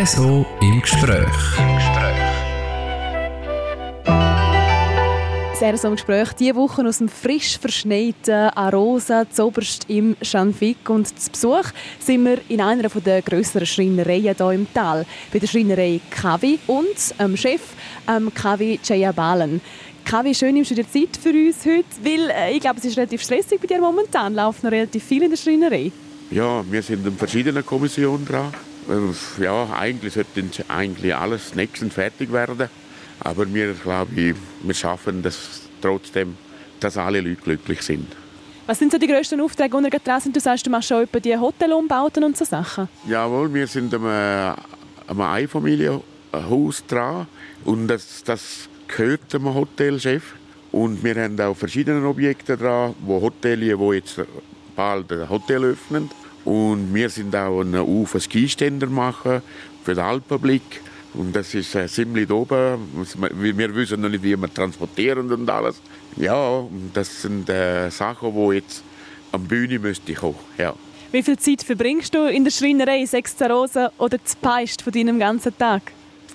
RSO im Gespräch. Im Gespräch. Sehr so im Gespräch diese Woche aus dem frisch verschneiten Arosa Zoberst im Schanfik. Und zu Besuch sind wir in einer der grösseren Schreinereien hier im Tal, bei der Schreinerei Kavi und dem Chef ähm, Kavi Jayabalen. Kavi, schön nimmst du dir Zeit für uns heute, weil äh, ich glaube, es ist relativ stressig bei dir momentan. Läuft noch relativ viel in der Schreinerei. Ja, wir sind in verschiedenen Kommissionen dran. Äh, ja, eigentlich sollte eigentlich alles nächstens fertig werden. Aber wir, glaube ich, wir schaffen das trotzdem, dass alle Leute glücklich sind. Was sind so die grössten Aufträge, die ihr dran sind? Du sagst, du machst schon die Hotelumbauten und so Sachen. Jawohl, wir sind am, äh, am Einfamilienhaus dran und das, das gehört dem Hotelchef. Und wir haben auch verschiedene Objekte dran, wo Hotelier, wo jetzt bald ein Hotel öffnen. Und wir sind auch einen Ufer Skiständer machen für den Alpenblick. Und das ist äh, ziemlich oben. Wir wissen noch nicht, wie wir transportieren und alles. Ja, das sind äh, Sachen, die jetzt am Bühne müsste kommen. Ja. Wie viel Zeit verbringst du in der Schreinerei, sechs Rosen oder zu Peist von deinem ganzen Tag?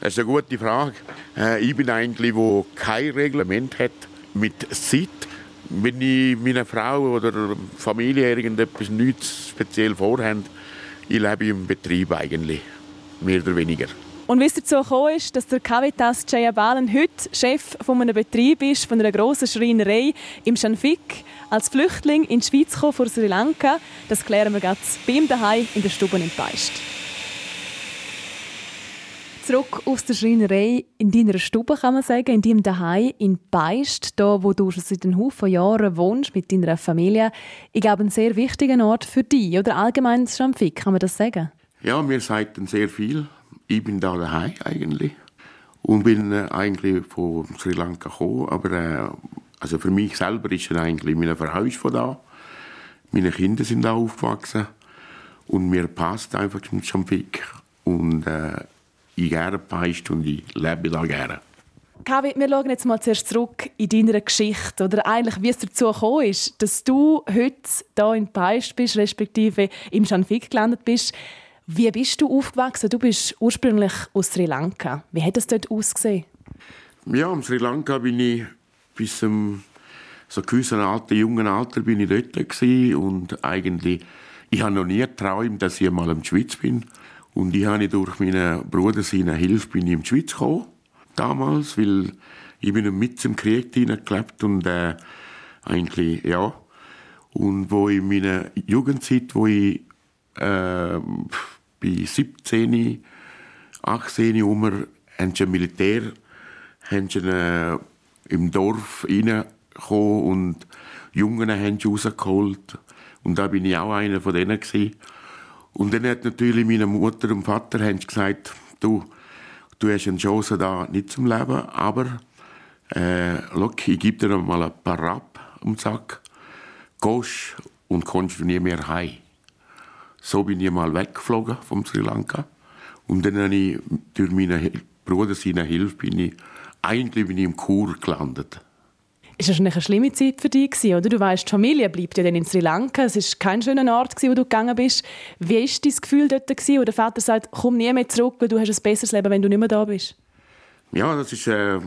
das ist eine gute Frage. Äh, ich bin eigentlich, wo kein Reglement hat mit Zeit. Wenn ich meiner Frau oder Familie irgendetwas nichts speziell vorhabe, ich lebe im Betrieb eigentlich mehr oder weniger. Und wie es dazu gekommen ist, dass der Cavitas Jayabalen heute Chef von einem Betrieb ist, von einer grossen Schreinerei im Schanfik, als Flüchtling in die Schweiz gekommen, von Sri Lanka, das klären wir jetzt bei ihm daheim in der Stube in Peist. Zurück aus der Schreinerei in deiner Stube, kann man sagen, in deinem Daheim in Beist, da wo du schon seit einem Haufen Jahren wohnst mit deiner Familie. Ich glaube, ein sehr wichtiger Ort für dich oder allgemein Schanfik, kann man das sagen? Ja, mir sagten sehr viel. Ich bin da daheim eigentlich und bin äh, eigentlich von Sri Lanka gekommen, aber äh, also für mich selber ist es eigentlich, meine Frau ist von da, meine Kinder sind da aufgewachsen und mir passt einfach zum Schamfik und äh, ich gerne peist und ich lebe da gerne. Kavi, wir schauen jetzt mal zuerst zurück in deine Geschichte oder eigentlich, wie es dazu gekommen ist, dass du heute hier in Peist bist, respektive im Schanfik gelandet bist. Wie bist du aufgewachsen? Du bist ursprünglich aus Sri Lanka. Wie hat es dort ausgesehen? Ja, in Sri Lanka bin ich bis zum so gewissen alten, jungen Alter bin ich dort und eigentlich ich habe noch nie geträumt, dass ich mal in der Schweiz bin und ich habe durch meinen Bruder seine Hilfe bin ich in die Schweiz gekommen damals, weil ich bin mit zum Krieg hineingelebt und äh, eigentlich ja und wo in meiner Jugendzeit, wo ich äh, bei 17, 18 Uhr haben sie Militär haben sie, äh, im Dorf reingekommen und Jungen haben sie rausgeholt. Und da bin ich auch einer von denen. Gewesen. Und dann hat natürlich meine Mutter und Vater gesagt, du, du hast eine Chance da nicht zum Leben, aber äh, look, ich gebe dir mal ein paar Rapp den Sack, gehst und kommst nie mehr heim. So bin ich mal weggeflogen vom Sri Lanka. Und dann habe ich durch meinen Bruder seine Hilfe bin ich, eigentlich bin ich im Kur gelandet. Ist das eine schlimme Zeit für dich oder? Du weißt, die Familie bleibt ja dann in Sri Lanka. Es ist kein schöner Ort, wo du gegangen bist. Wie war dein Gefühl dort, wo der Vater sagt, komm nie mehr zurück, weil du hast ein besseres Leben, wenn du nicht mehr da bist? Ja, das ist, äh,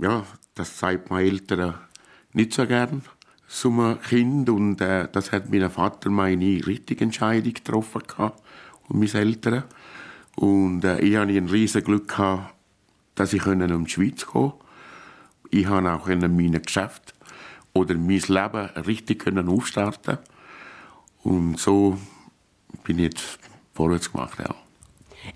ja, das sagt meine Eltern nicht so gern zum Kind und äh, das hat mein Vater meine richtige Entscheidung getroffen gehabt, und meine Eltern und äh, ich hatte ein riesiges Glück gehabt, dass ich in die Schweiz kommen Ich konnte auch in meinem Geschäft oder mein Leben richtig können aufstarten und so bin ich jetzt vorwärts gemacht, ja.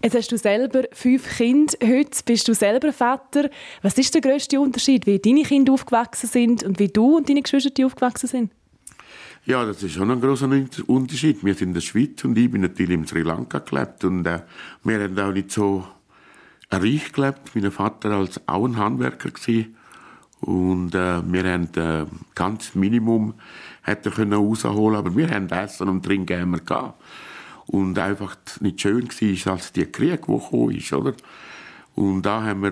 Jetzt hast du selber fünf Kinder. Heute bist du selber Vater. Was ist der grösste Unterschied, wie deine Kinder aufgewachsen sind und wie du und deine Geschwister aufgewachsen sind? Ja, das ist schon ein großer Unterschied. Wir sind in der Schweiz und ich bin natürlich in Sri Lanka gelebt und äh, wir haben auch nicht so reich gelebt. Mein Vater als auch ein Handwerker gewesen. Und äh, wir haben äh, ganz Minimum hätte können rausholen, aber wir haben Essen und Trinken immer gehabt und einfach nicht schön war, als der Krieg, der gekommen ist, oder? Und da haben wir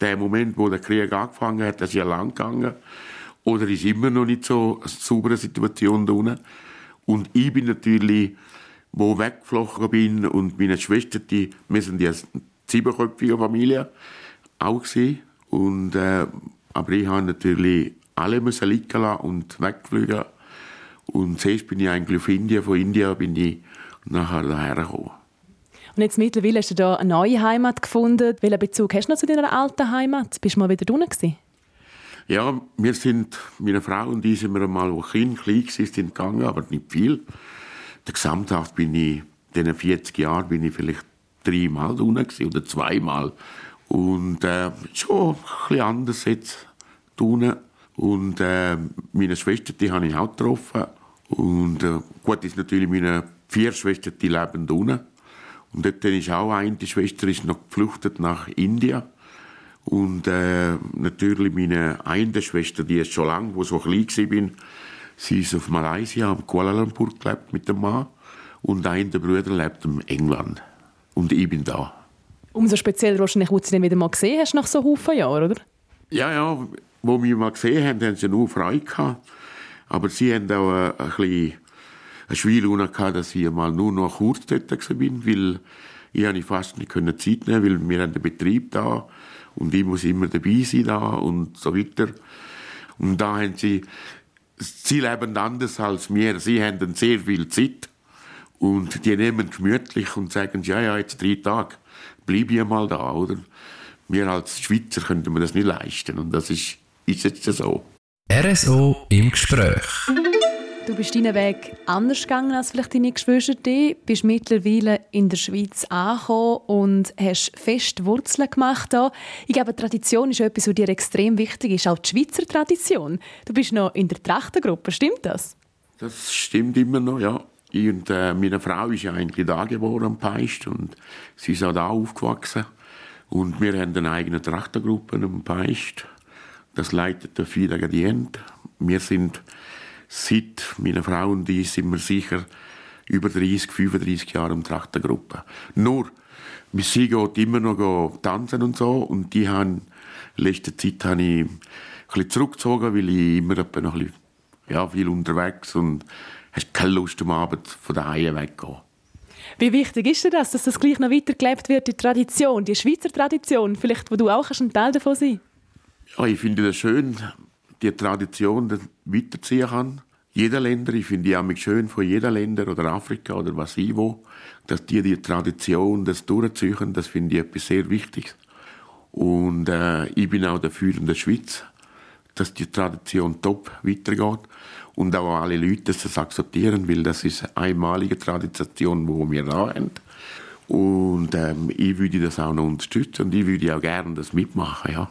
den Moment, wo der Krieg angefangen hat, das ist ja lang gegangen, oder ist immer noch nicht so eine saubere Situation da unten. Und ich bin natürlich wo weggeflogen bin und meine Schwester, die, wir sind ja eine siebenköpfige Familie, auch gewesen. Und, äh, aber ich habe natürlich alle müssen liegen lassen und wegfliegen. Und zuerst bin ich eigentlich auf Indien, von Indien bin ich nachher daher gekommen. Und jetzt mittlerweile hast du da eine neue Heimat gefunden. Welchen Bezug hast du noch zu deiner alten Heimat? Bist du mal wieder drinnen Ja, wir sind, meine Frau und ich sind wir einmal, wo Kind klein waren, sind gegangen, aber nicht viel. Der Gesamthaft bin ich, in diesen 40 Jahren bin ich vielleicht dreimal drinnen oder zweimal. Und äh, schon ein bisschen anders jetzt drinnen. Und äh, meine Schwester, die habe ich auch getroffen. Und äh, gut, ist natürlich meine vier Schwestern, die leben unten. Und dort ist auch eine, die Schwester ist noch geflüchtet nach Indien. Und äh, natürlich meine eine Schwester, die ist schon lange, wo so klein war, sie ist auf Malaysia, auf Kuala Lumpur gelebt mit dem Mann. Und ein der Brüder lebt in England. Und ich bin da. Umso spezieller wahrscheinlich, als du sie dann wieder mal gesehen hast nach so Haufen Jahren, oder? Ja, ja. Wo wir mal gesehen haben, haben sie nur Freude gehabt. Aber sie haben auch ein bisschen eine Schwierigkeit gehabt, dass ich mal nur noch kurz dort war, weil ich habe fast nicht Zeit nehmen weil wir haben den Betrieb da und ich muss immer dabei sein da und so weiter. Und da haben sie, sie leben anders als wir, sie haben sehr viel Zeit und die nehmen gemütlich und sagen, ja, ja, jetzt drei Tage, bleib ich mal da, oder? Wir als Schweizer könnten wir das nicht leisten und das ist, ist jetzt so. RSO im Gespräch. Du bist deinen Weg anders gegangen als vielleicht deine Geschwister. Du bist mittlerweile in der Schweiz angekommen und hast fest Wurzeln gemacht. Hier. Ich glaube, Tradition ist etwas, was dir extrem wichtig ist, auch die Schweizer Tradition. Du bist noch in der Trachtengruppe, stimmt das? Das stimmt immer noch, ja. Und äh, meine Frau ist ja eigentlich da geboren am Peist und sie ist auch da aufgewachsen. Und wir haben eine eigene Trachtengruppe am Peist. Das leitet der Fida Gadient. Wir sind seit meiner Frau und ich sind wir sicher über 30, 35 Jahre im Trachtengruppe. Nur, sie geht immer noch tanzen und so und die haben, in letzter Zeit habe ich ein bisschen zurückgezogen, weil ich immer noch ein bisschen, ja, viel unterwegs und hast keine Lust am Abend von daheim weggehen. Wie wichtig ist dir das, dass das gleich noch weitergelebt wird, die Tradition, die Schweizer Tradition, vielleicht, wo du auch ein Teil davon sein Ja, ich finde das schön, die Tradition weiterziehen kann. Jeder Länder, ich finde auch schön von jeder Länder oder Afrika oder was ich wo, dass die die Tradition, das durchziehen, das finde ich etwas sehr Wichtiges. Und äh, ich bin auch dafür in der Schweiz, dass die Tradition top weitergeht und auch alle Leute das akzeptieren, weil das ist eine einmalige Tradition, die wir da haben. Und ähm, ich würde das auch noch unterstützen und ich würde auch gerne das mitmachen, ja.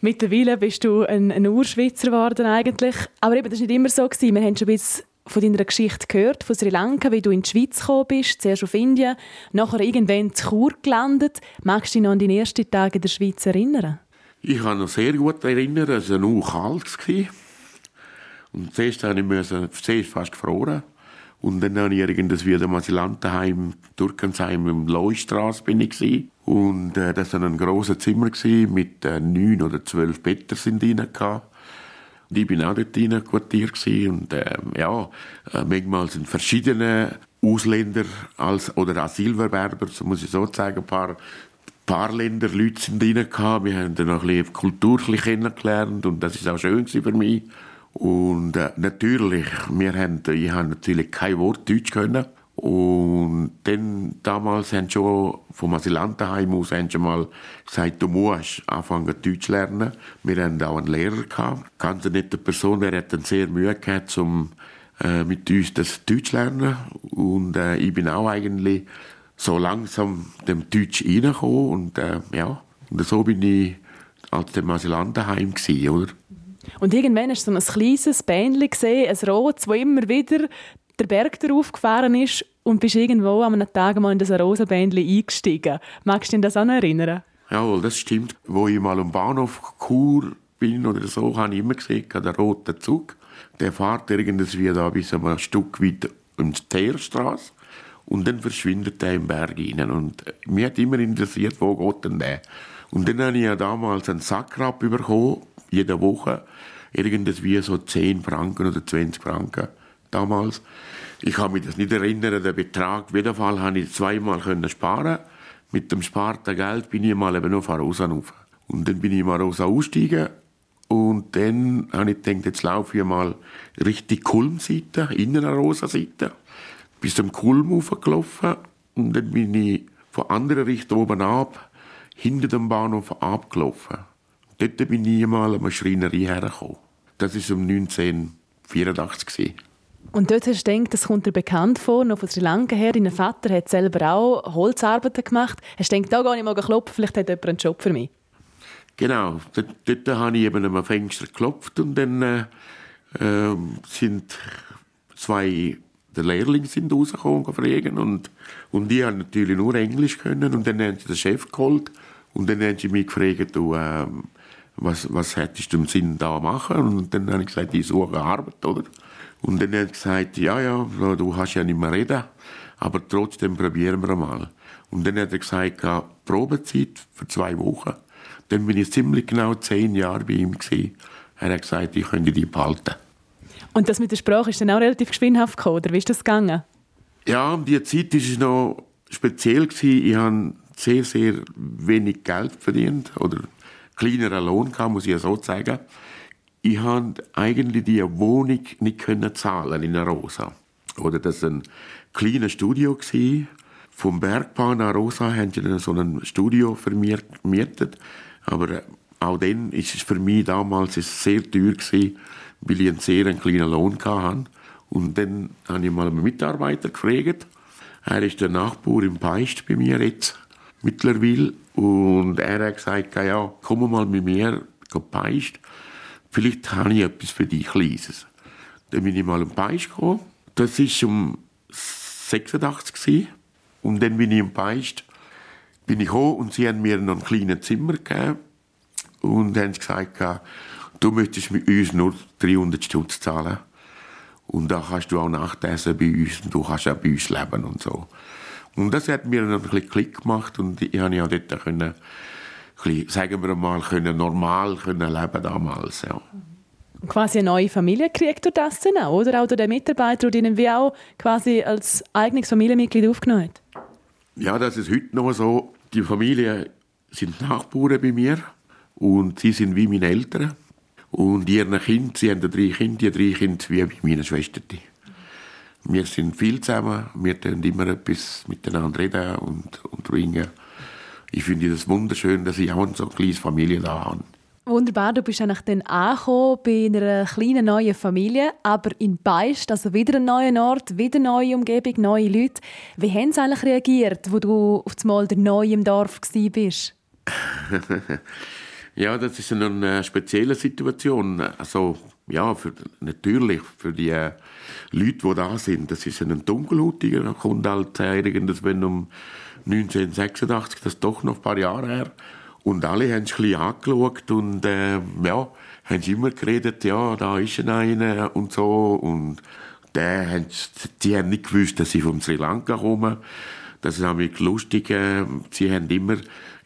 Mittlerweile bist du ein, ein Urschweizer geworden eigentlich. Aber eben, das war nicht immer so. Gewesen. Wir haben schon ein von deiner Geschichte gehört, von Sri Lanka, wie du in die Schweiz gekommen bist, zuerst auf Indien, nachher irgendwann in Chur gelandet. Magst du dich noch an deine ersten Tage in der Schweiz erinnern? Ich kann mich sehr gut erinnern, es war nur kalt. Und zuerst musste ich zuerst fast gefroren. Und dann habe ich irgendwie wieder im Asylantenheim, Turkensheim, im Leustrasse bin ich gewesen. Und äh, das war ein grosses Zimmer gewesen, mit äh, neun oder zwölf Betten sind drin. Und ich bin auch dort drin quartiert und äh, ja, manchmal sind verschiedene Ausländer als, oder Asylbewerber, so muss ich so sagen, ein paar, paar Länder Leute sind drin gehabt. Wir haben dann noch ein bisschen Kultur kennengelernt und das ist auch schön für mich. Und äh, natürlich, wir haben, ich habe natürlich kein Wort Deutsch können. Und dann, damals haben schon vom Asylantenheim aus haben schon mal gesagt, du musst anfangen Deutsch lernen. Wir hatten auch einen Lehrer gehabt. Ganz eine nette Person, der hat dann sehr Mühe gehabt, um äh, mit uns das Deutsch zu lernen. Und äh, ich bin auch eigentlich so langsam dem Deutsch reingekommen. Und äh, ja, und so bin ich als dem Asylantenheim oder? Und irgendwann hast du so ein kleines Bändchen gesehen, ein rotes, das immer wieder der Berg darauf gefahren ist und bist irgendwo an einem Tag mal in das Rosenbändchen eingestiegen. Magst du dich das auch noch erinnern? Jawohl, das stimmt. Wo ich mal am Bahnhof Chur bin oder so, habe ich immer gesehen, der rote Zug. Der fährt irgendwie da bis ein Stück weit in die Teerstraße und dann verschwindet er im Berg rein. Und mich hat immer interessiert, wo geht denn der? Und dann habe ich ja damals einen Sackrab bekommen, jede Woche irgendwie so 10 Franken oder 20 Franken damals. Ich kann mich das nicht erinnern, den Betrag. Auf jeden Fall konnte ich zweimal sparen. Mit dem sparten Geld bin ich mal eben auf Arosa rauf. Und dann bin ich mal Arosa ausgestiegen. Und dann habe ich gedacht, jetzt laufe ich mal richtig Kulmseite, innen Arosa-Seite. Bis zum Kulm hochgelaufen. Und dann bin ich von anderer Richtung oben ab, hinter dem Bahnhof abgelaufen. Dort bin ich mal an eine Schreinerei hergekommen. Das war um 1984. Und dort hast du gedacht, das kommt dir bekannt vor, noch von Sri Lanka her. Dein Vater hat selber auch Holzarbeiten gemacht. Hast du gedacht, da gehe ich mal klopfen, vielleicht hat jemand einen Job für mich? Genau, dort, dort habe ich eben am Fenster geklopft und dann äh, äh, sind zwei der Lehrlinge sind rausgekommen fragen und, und die haben natürlich nur Englisch können und dann haben sie den Chef geholt und dann haben sie mich gefragt, du, äh, was, was hättest du im Sinn da machen? Und dann habe ich gesagt, ich suche Arbeit, oder? Und dann hat er gesagt, ja, ja, du hast ja nicht mehr reden, aber trotzdem probieren wir mal. Und dann hat er gesagt, Probezeit für zwei Wochen. Dann bin ich ziemlich genau zehn Jahre bei ihm gewesen. Er hat gesagt, ich könnte die behalten. Und das mit der Sprache ist dann auch relativ geschwindhaft gekommen, oder wie ist das gegangen? Ja, die Zeit war noch speziell. Ich habe sehr, sehr wenig Geld verdient oder kleineren Lohn gehabt, muss ich ja so sagen. Ich konnte eigentlich die Wohnung nicht zahlen in Rosa. Oder das war ein kleines Studio. Vom Bergbahn nach Rosa haben sie dann so ein Studio vermietet. Aber äh, auch dann ist es für mich damals sehr teuer gewesen, weil ich einen sehr kleinen Lohn hatte. Und dann habe ich mal einen Mitarbeiter gefragt. Er ist der Nachbar im Peist bei mir jetzt mittlerweile. Und er hat gesagt, ja, komm mal mit mir, Peist. Vielleicht habe ich etwas für dich Kleines. Dann bin ich mal im Peist gekommen. Das war um 86 Und dann bin ich im Peist, bin ich gekommen und sie haben mir noch ein kleines Zimmer gegeben und haben gesagt, du möchtest mit uns nur 300 Stutz zahlen. Und da kannst du auch Nachtessen bei uns und du kannst auch bei uns leben und so. Und das hat mir dann ein bisschen Klick gemacht und ich konnte ja dort können, bisschen, sagen wir mal, können normal können leben damals. Ja. Quasi eine neue Familie kriegt du das dann auch, oder? Auch der Mitarbeiter, der ihn wie auch quasi als eigenes Familienmitglied aufgenommen hat? Ja, das ist heute noch so. Die Familie sind Nachbarn bei mir und sie sind wie meine Eltern. Und ihre Kinder, sie haben drei Kinder, die drei Kinder wie bei meiner Schwester. Wir sind viel zusammen, wir können immer etwas miteinander reden und, und bringen. Ich finde es wunderschön, dass ich auch so eine kleine Familie da habe. Wunderbar, du bist eigentlich dann angekommen bei einer kleinen neuen Familie, aber in Beist, also wieder ein neuer Ort, wieder eine neue Umgebung, neue Leute. Wie haben sie eigentlich reagiert, wo du auf einmal der Neue im Dorf bist? ja, das ist eine spezielle Situation. Also ja, für, natürlich für die äh, Leute, die da sind. Das ist ein Dunkelhutiger, der kommt halt äh, irgendwann um 1986, das ist doch noch ein paar Jahre her. Und alle haben es ein bisschen angeschaut und äh, ja, haben immer geredet, ja, da ist einer und so. Und die haben nicht gewusst, dass ich von Sri Lanka komme. Das ist nämlich lustig. Äh, sie haben immer,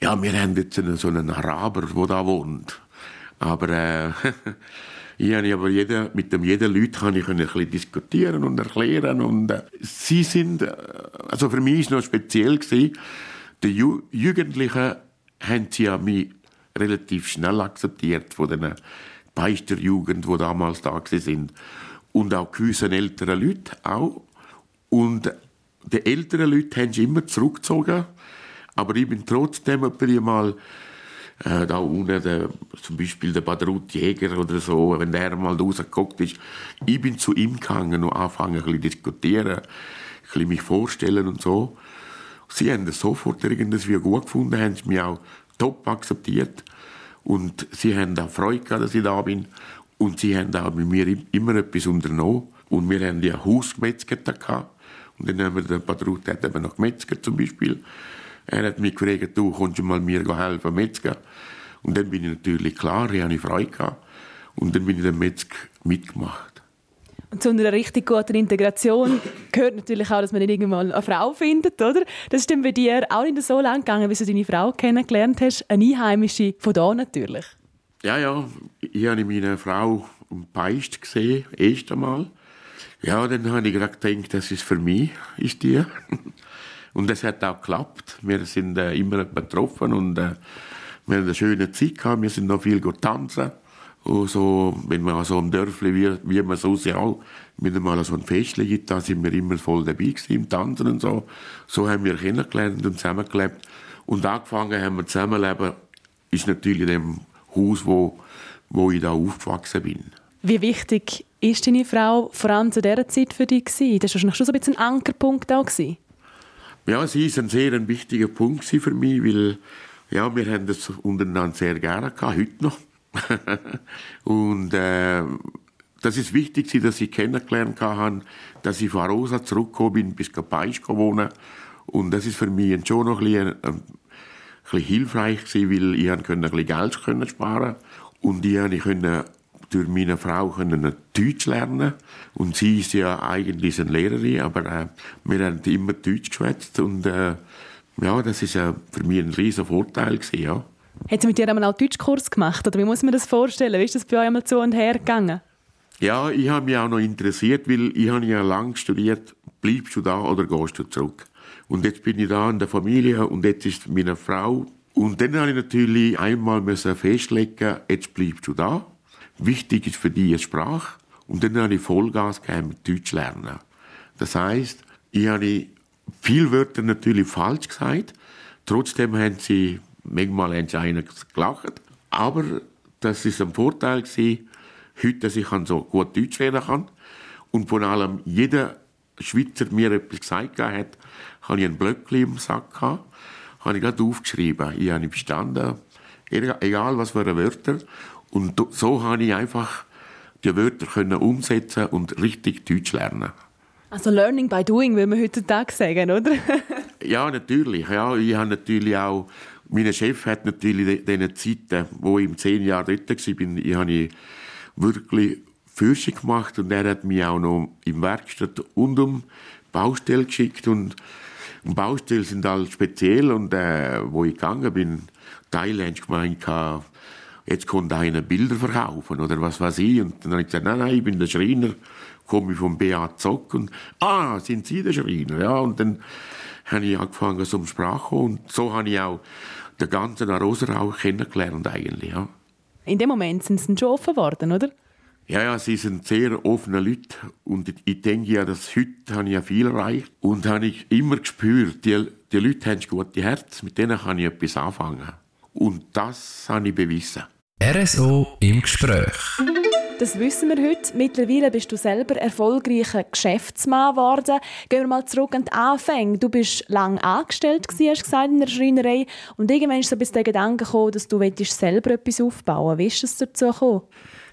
ja, wir haben jetzt so einen Araber, der da wohnt. Aber äh, Ich habe aber jeder, mit dem jeden Leuten kann ich ein bisschen diskutieren und erklären und äh, sie sind, äh, also für mich ist noch speziell gewesen, die Ju Jugendlichen haben sie ja mich relativ schnell akzeptiert von den Beisterjugend, die damals da sind und auch gewisse ältere Leute auch und die älteren Leute haben sich immer zurückgezogen, aber ich bin trotzdem mal äh, da unten, der, zum Beispiel der Badrut Jäger oder so, wenn der mal rausgeguckt ist, ich bin zu ihm gegangen und angefangen ein bisschen diskutieren, ein bisschen mich vorstellen und so. Sie haben das sofort irgendwie gut gefunden, haben mich auch top akzeptiert. Und sie haben auch Freude gehabt, dass ich da bin. Und sie haben auch mit mir immer etwas unternommen. Und wir haben ja Haus gemetzget und dann haben wir den der hat eben noch gemetzget zum Beispiel er hat mich gefragt, du kommst du mal mir helfen, Metzger. Und dann bin ich natürlich klar, ich hatte Freude gehabt. Und dann bin ich den Metzger mitgemacht. Und zu einer richtig guten Integration gehört natürlich auch, dass man irgendwann eine Frau findet, oder? Das ist dann bei dir auch nicht so lang gegangen, bis du deine Frau kennengelernt hast. Eine Einheimische von da natürlich. Ja, ja. Ich habe meine Frau im Peist gesehen, erst einmal. Ja, dann habe ich gerade gedacht, das ist für mich, ist die. Und das hat auch geklappt. Wir sind äh, immer betroffen und äh, wir haben eine schöne Zeit gehabt. Wir sind noch viel tanzen. Und so, wenn man so im Dörfli, wie, wie man so auch, mit einmal so ein Festchen gibt, da sind wir immer voll dabei gewesen, im Tanzen und so. So haben wir kennengelernt und zusammengelebt. Und angefangen haben wir zusammenleben, ist natürlich in dem Haus, wo, wo ich da aufgewachsen bin. Wie wichtig ist deine Frau vor allem zu dieser Zeit für dich gewesen? Das war schon so ein bisschen ein Ankerpunkt auch. Ja, sie ist ein sehr ein wichtiger Punkt für mich, weil ja, wir haben das untereinander sehr gerne gehabt, heute noch. und äh, das ist wichtig, dass ich kennengelernt habe, dass ich von Rosa zurückgekommen bin, bis Kapaisch wohnen. Und das ist für mich schon noch ein bisschen, ein, ein bisschen hilfreich weil ich ein bisschen Geld können sparen und ich konnte durch meine Frau können Deutsch lernen und sie ist ja eigentlich eine Lehrerin, aber äh, wir haben immer Deutsch geschwätzt und äh, ja, das ist äh, für mich ein riesen Vorteil gewesen, ja. Hat sie mit dir einmal auch Deutschkurs gemacht oder wie muss man das vorstellen? Wie ist das bei euch einmal zu und her gegangen? Ja, ich habe mich auch noch interessiert, weil ich habe ja lange studiert, bleibst du da oder gehst du zurück? Und jetzt bin ich da in der Familie und jetzt ist meine Frau. Und dann habe ich natürlich einmal festlegen, jetzt bleibst du da. Wichtig ist für die Sprache. Und dann habe ich Vollgas gegeben mit Deutsch lernen. Das heisst, ich habe viele Wörter natürlich falsch gesagt. Trotzdem haben sie, manchmal einen gelacht. Aber das ist ein Vorteil gewesen, heute, dass ich so gut Deutsch reden kann. Und vor allem jeder Schweizer mir etwas gesagt hat, habe ich ein Blöckchen im Sack gehabt, habe ich gerade aufgeschrieben. Ich habe bestanden, egal was für Wörter. Und so habe ich einfach die Wörter können umsetzen und richtig Deutsch lernen. Also Learning by Doing, will man heutzutage sagen, oder? ja, natürlich. Ja, ich habe natürlich auch, mein Chef hat natürlich diese Zeiten, wo ich zehn Jahre dort war, ich habe wirklich Fürsche gemacht und er hat mich auch noch im Werkstatt und um Baustelle geschickt und und Baustellen sind halt speziell und äh, wo ich gegangen bin, Thailand gemeint, jetzt kommt einer Bilder verkaufen oder was weiß ich. Und dann habe ich gesagt, nein, nein, ich bin der Schreiner, komme vom BA Zock und, ah, sind Sie der Schreiner? Ja, und dann habe ich angefangen zum Sprache und so habe ich auch den ganzen Arosa kennengelernt eigentlich, ja. In dem Moment sind sie schon offen geworden, oder? Ja, ja, sie sind sehr offene Leute und ich denke ja, dass heute habe ich ja viel erreicht und habe ich immer gespürt, die, die Leute haben ein gutes Herz, mit denen kann ich etwas anfangen. Und das habe ich bewiesen. RSO im Gespräch. Das wissen wir heute. Mittlerweile bist du selber erfolgreicher Geschäftsmann geworden. Gehen wir mal zurück an die Anfänge. Du bist lange angestellt gewesen, hast gesagt, in der Schreinerei. Und irgendwann ist so bis der Gedanke gekommen, dass du selber etwas aufbauen Wie ist es dazu gekommen?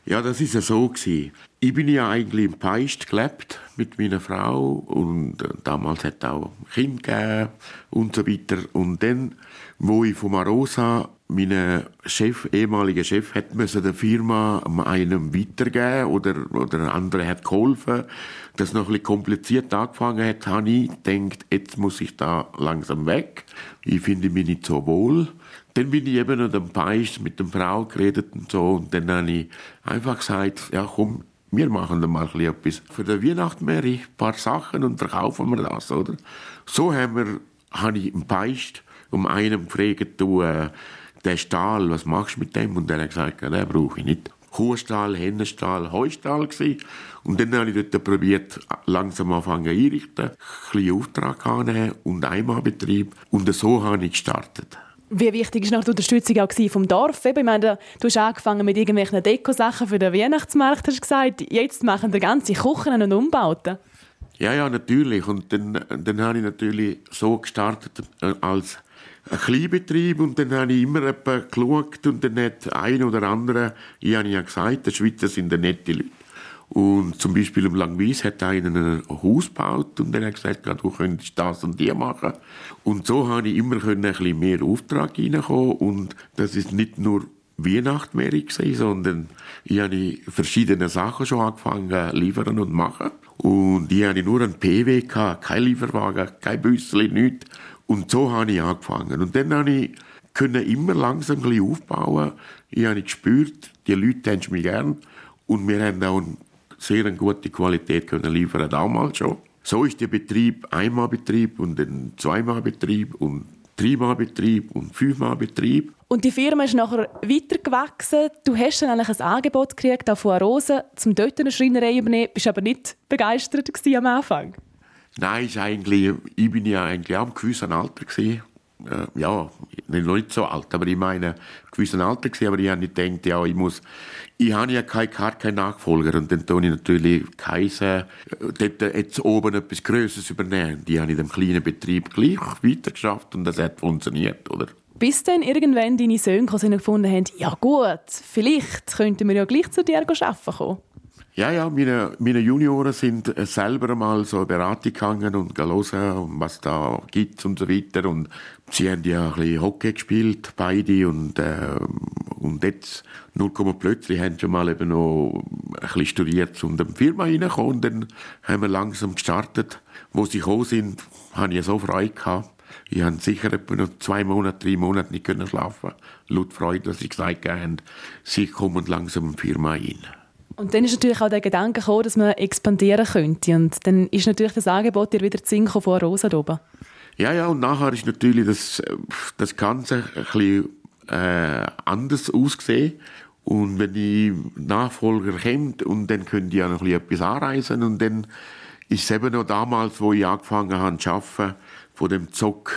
Ja, das ist ja so gewesen. Ich bin ja eigentlich im Peist gelebt mit meiner Frau und äh, damals hat auch ein Kind gegeben und so weiter. Und dann, wo ich von Marosa mein Chef, ehemaliger Chef, hat müssen der Firma einem weitergeben oder, oder ein anderer hat geholfen. Das noch ein bisschen kompliziert angefangen hat, habe ich gedacht, jetzt muss ich da langsam weg. Ich finde mich nicht so wohl. Dann bin ich eben an dem Peis mit der Frau geredet und so und dann habe ich einfach gesagt, ja komm, wir machen da mal etwas. Für die Weihnacht mehr ein paar Sachen und verkaufen wir das, oder? So haben wir, habe ich im Peist um einen gefragt, du, äh, der Stahl, was machst du mit dem? Und er hat gesagt, ja, den brauche ich nicht. Kuhstall, Hennenstall, Heustall gewesen. Und dann habe ich dort probiert, langsam anfangen einrichten, ein bisschen Auftrag annehmen und Einmalbetrieb. Und so habe ich gestartet. Wie wichtig war die Unterstützung auch vom Dorf? Ich meine, du hast angefangen mit irgendwelchen Dekosachen für den Weihnachtsmarkt, hast gesagt. Jetzt machen die ganze Küchen und Umbauten. Ja, ja, natürlich. Und dann, dann habe ich natürlich so gestartet äh, als ein Kleinbetrieb und dann habe ich immer geschaut und dann hat ein oder andere, ich habe ja gesagt, die Schweizer sind nette Leute. Und zum Beispiel im Langwies hat einer ein Haus gebaut und dann hat gesagt, du könntest das und die machen. Und so habe ich immer ein bisschen mehr Auftrag reinkommen und das ist nicht nur Weihnacht mehr sondern ich habe verschiedene Sachen schon angefangen liefern und machen. Und ich hatte nur einen PW, kein Lieferwagen, kein Büssel, nichts. Und so habe ich angefangen. Und dann habe ich immer langsam ein aufbauen. Ich habe gespürt, die Leute haben mich gern. Und wir haben auch einen sehr eine gute Qualität können liefern, damals schon. So ist der Betrieb einmal Betrieb und dann zweimal Betrieb und dreimal Betrieb und fünfmal Betrieb. Und die Firma ist nachher weitergewachsen. Du hast dann eigentlich ein Angebot gekriegt, von Arosa, zum dort eine Schreinerei übernehmen. Bist aber nicht begeistert am Anfang? Nein, ist eigentlich, ich bin ja eigentlich auch im gewissen Alter gewesen. Äh, ja, noch nicht so alt, aber ich meine, gewissen Alter gewesen, aber ich habe nicht gedacht, ja, ich muss, ich habe ja keine Karte, keinen Nachfolger und dann tue ich natürlich Kaiser, äh, dort jetzt oben etwas Größeres übernehmen. Die habe ich in dem kleinen Betrieb gleich weitergeschafft und das hat funktioniert, oder? Bis dann irgendwann deine Söhne gefunden haben, ja gut, vielleicht könnten wir ja gleich zu dir arbeiten kommen. Ja, ja, meine, meine Junioren sind selber mal so Beratung gegangen und hören, was da gibt und so weiter. Und sie haben ja ein bisschen Hockey gespielt, beide. Und, äh, und jetzt, nur plötzlich, haben sie mal eben noch ein bisschen studiert und in die Firma reingekommen. Und dann haben wir langsam gestartet. Wo sie gekommen sind, habe ich so Freude gehabt. Ich habe sicher etwa noch zwei Monate, drei Monate nicht können schlafen. Laut Freude, dass sie gesagt haben, sie kommen langsam in die Firma rein. Und dann ist natürlich auch der Gedanke gekommen, dass man expandieren könnte. Und dann ist natürlich das Angebot dir wieder Zink von Rosa oben. Ja, ja, und nachher ist natürlich das, das Ganze ein bisschen äh, anders ausgesehen. Und wenn die Nachfolger kommt und dann können die ja noch etwas anreisen und dann ist es eben noch damals, wo ich angefangen habe zu arbeiten, von dem Zock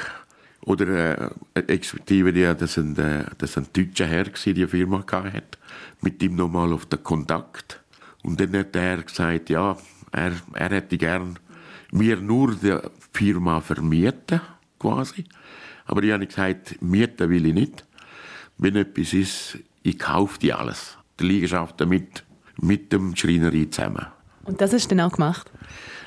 oder äh, exekutiven, die, das ein, äh, das ein deutscher Herr gewesen, die Firma hat, mit ihm nochmal auf den Kontakt. Und dann hat er gesagt, ja, er, er hätte gern mir nur die Firma vermieten, quasi. Aber ich habe gesagt, mieten will ich nicht. Wenn etwas ist, ich kaufe die alles. Die Liegenschaft mit, mit dem Schreinerei zusammen. Und das du dann auch gemacht?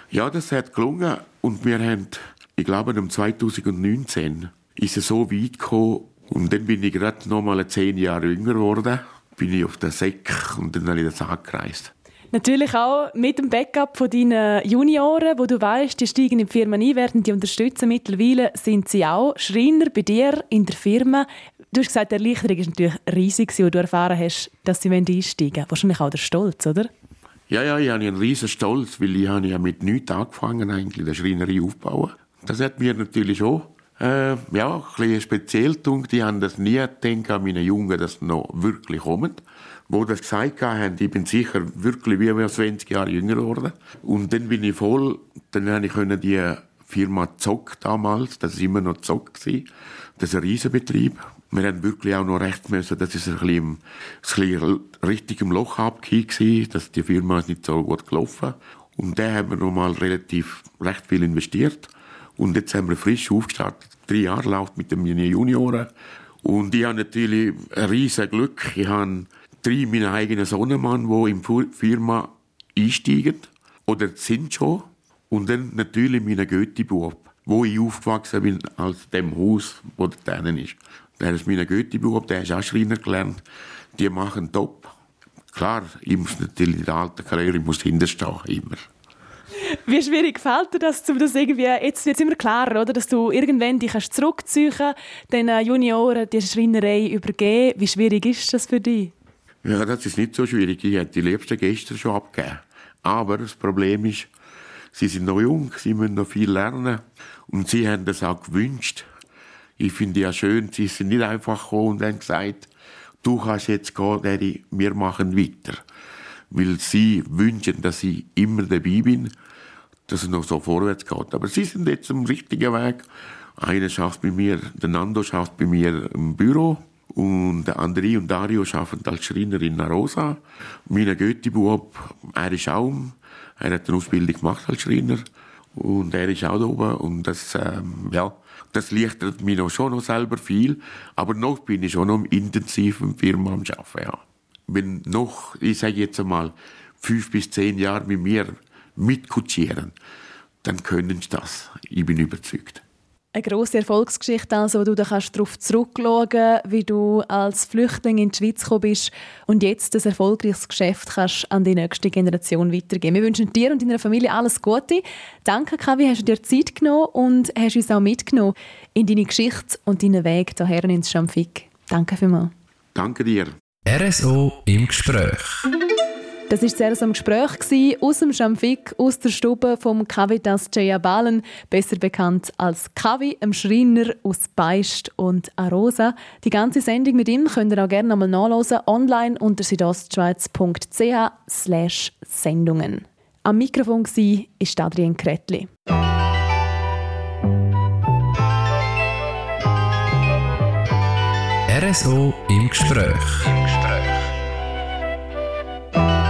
Ja, das hat gelungen. Und wir haben ich glaube, um 2019 ist es so weit gekommen und dann bin ich gerade noch mal zehn Jahre jünger geworden, bin ich auf der Sek und dann habe ich das angereist. Natürlich auch mit dem Backup von deinen Junioren, wo du weißt, die steigen in die Firma ein, werden die unterstützen. Mittlerweile sind sie auch Schreiner bei dir in der Firma. Du hast gesagt, die Erleichterung ist natürlich riesig, als du erfahren hast, dass sie einsteigen wollen. Wahrscheinlich auch der Stolz, oder? Ja, ja, ich habe einen riesen Stolz, weil ich habe ja mit nichts angefangen, eigentlich, der Schreinerei aufzubauen. Das hat mir natürlich auch äh, ja, ein bisschen speziell gedacht. Die haben das nie gedacht an meine Jungen, dass sie noch wirklich kommen. Wo das gesagt haben, ich bin sicher wirklich wie 20 Jahre jünger geworden. Und dann bin ich voll, dann habe ich die Firma Zock damals, das war immer noch Zock, das ist ein Riesenbetrieb. Wir haben wirklich auch noch recht müssen, das ist ein bisschen, ein bisschen richtig im Loch abgegeben, dass die Firma nicht so gut gelaufen. Und da haben wir noch mal relativ recht viel investiert. Und jetzt haben wir frisch aufgestartet. Drei Jahre läuft mit den Junioren. Und ich habe natürlich ein riesiges Glück. Ich habe drei meiner eigenen Sonnenmann, die in die Firma einsteigen. Oder sind schon. Und dann natürlich meine Goethe-Bub, wo ich aufgewachsen bin, als dem Haus, wo der drinnen ist. Der ist mein Goethe-Bub, der ist auch Schreiner gelernt. Die machen top. Klar, ich muss natürlich in der alten Karriere, ich muss hinterstehen, immer. Wie schwierig fällt dir das, um das irgendwie, jetzt wird es immer klarer, oder, dass du irgendwann dich kannst zurückziehen den Junioren die Schreinerei übergeben. Wie schwierig ist das für dich? Ja, das ist nicht so schwierig. Ich hätte die liebsten Gäste schon abgegeben. Aber das Problem ist, sie sind noch jung, sie müssen noch viel lernen. Und sie haben das auch gewünscht. Ich finde ja schön, sie sind nicht einfach gekommen und haben gesagt, du kannst jetzt gehen, Daddy, wir machen weiter. Weil sie wünschen, dass ich immer dabei bin dass es noch so vorwärts geht. Aber sie sind jetzt am richtigen Weg. Einer schafft bei mir, der Nando schafft bei mir im Büro und der André und Dario arbeiten als Schreiner in Narosa. Mein Götti-Bub, er ist auch, er hat eine Ausbildung gemacht als Schreiner und er ist auch da oben und das, ähm, ja, das lichtert mich noch schon noch selber viel, aber noch bin ich schon noch intensiv im Firma am Arbeiten, ja. Wenn noch, ich sage jetzt einmal, fünf bis zehn Jahre mit mir mitkutschieren, dann können sie das. Ich bin überzeugt. Eine grosse Erfolgsgeschichte, also, wo du darauf zurückschauen kannst, wie du als Flüchtling in die Schweiz gekommen bist und jetzt das erfolgreiches Geschäft kannst an die nächste Generation weitergeben. Wir wünschen dir und deiner Familie alles Gute. Danke, Kavi, hast du dir Zeit genommen und hast uns auch mitgenommen in deine Geschichte und deinen Weg hierher ins Schamfik. Danke vielmals. Danke dir. RSO im Gespräch. Das war sehr so ein Gespräch aus dem Schamfik, aus der Stube vom Cavitas Jaya Balen, besser bekannt als Kavi, einem Schreiner aus Beist und Arosa. Die ganze Sendung mit ihm könnt ihr auch gerne nochmal nachlesen, online unter südostschweiz.ch slash Sendungen. Am Mikrofon war Adrian Kretli. RSO im Gespräch. Bye.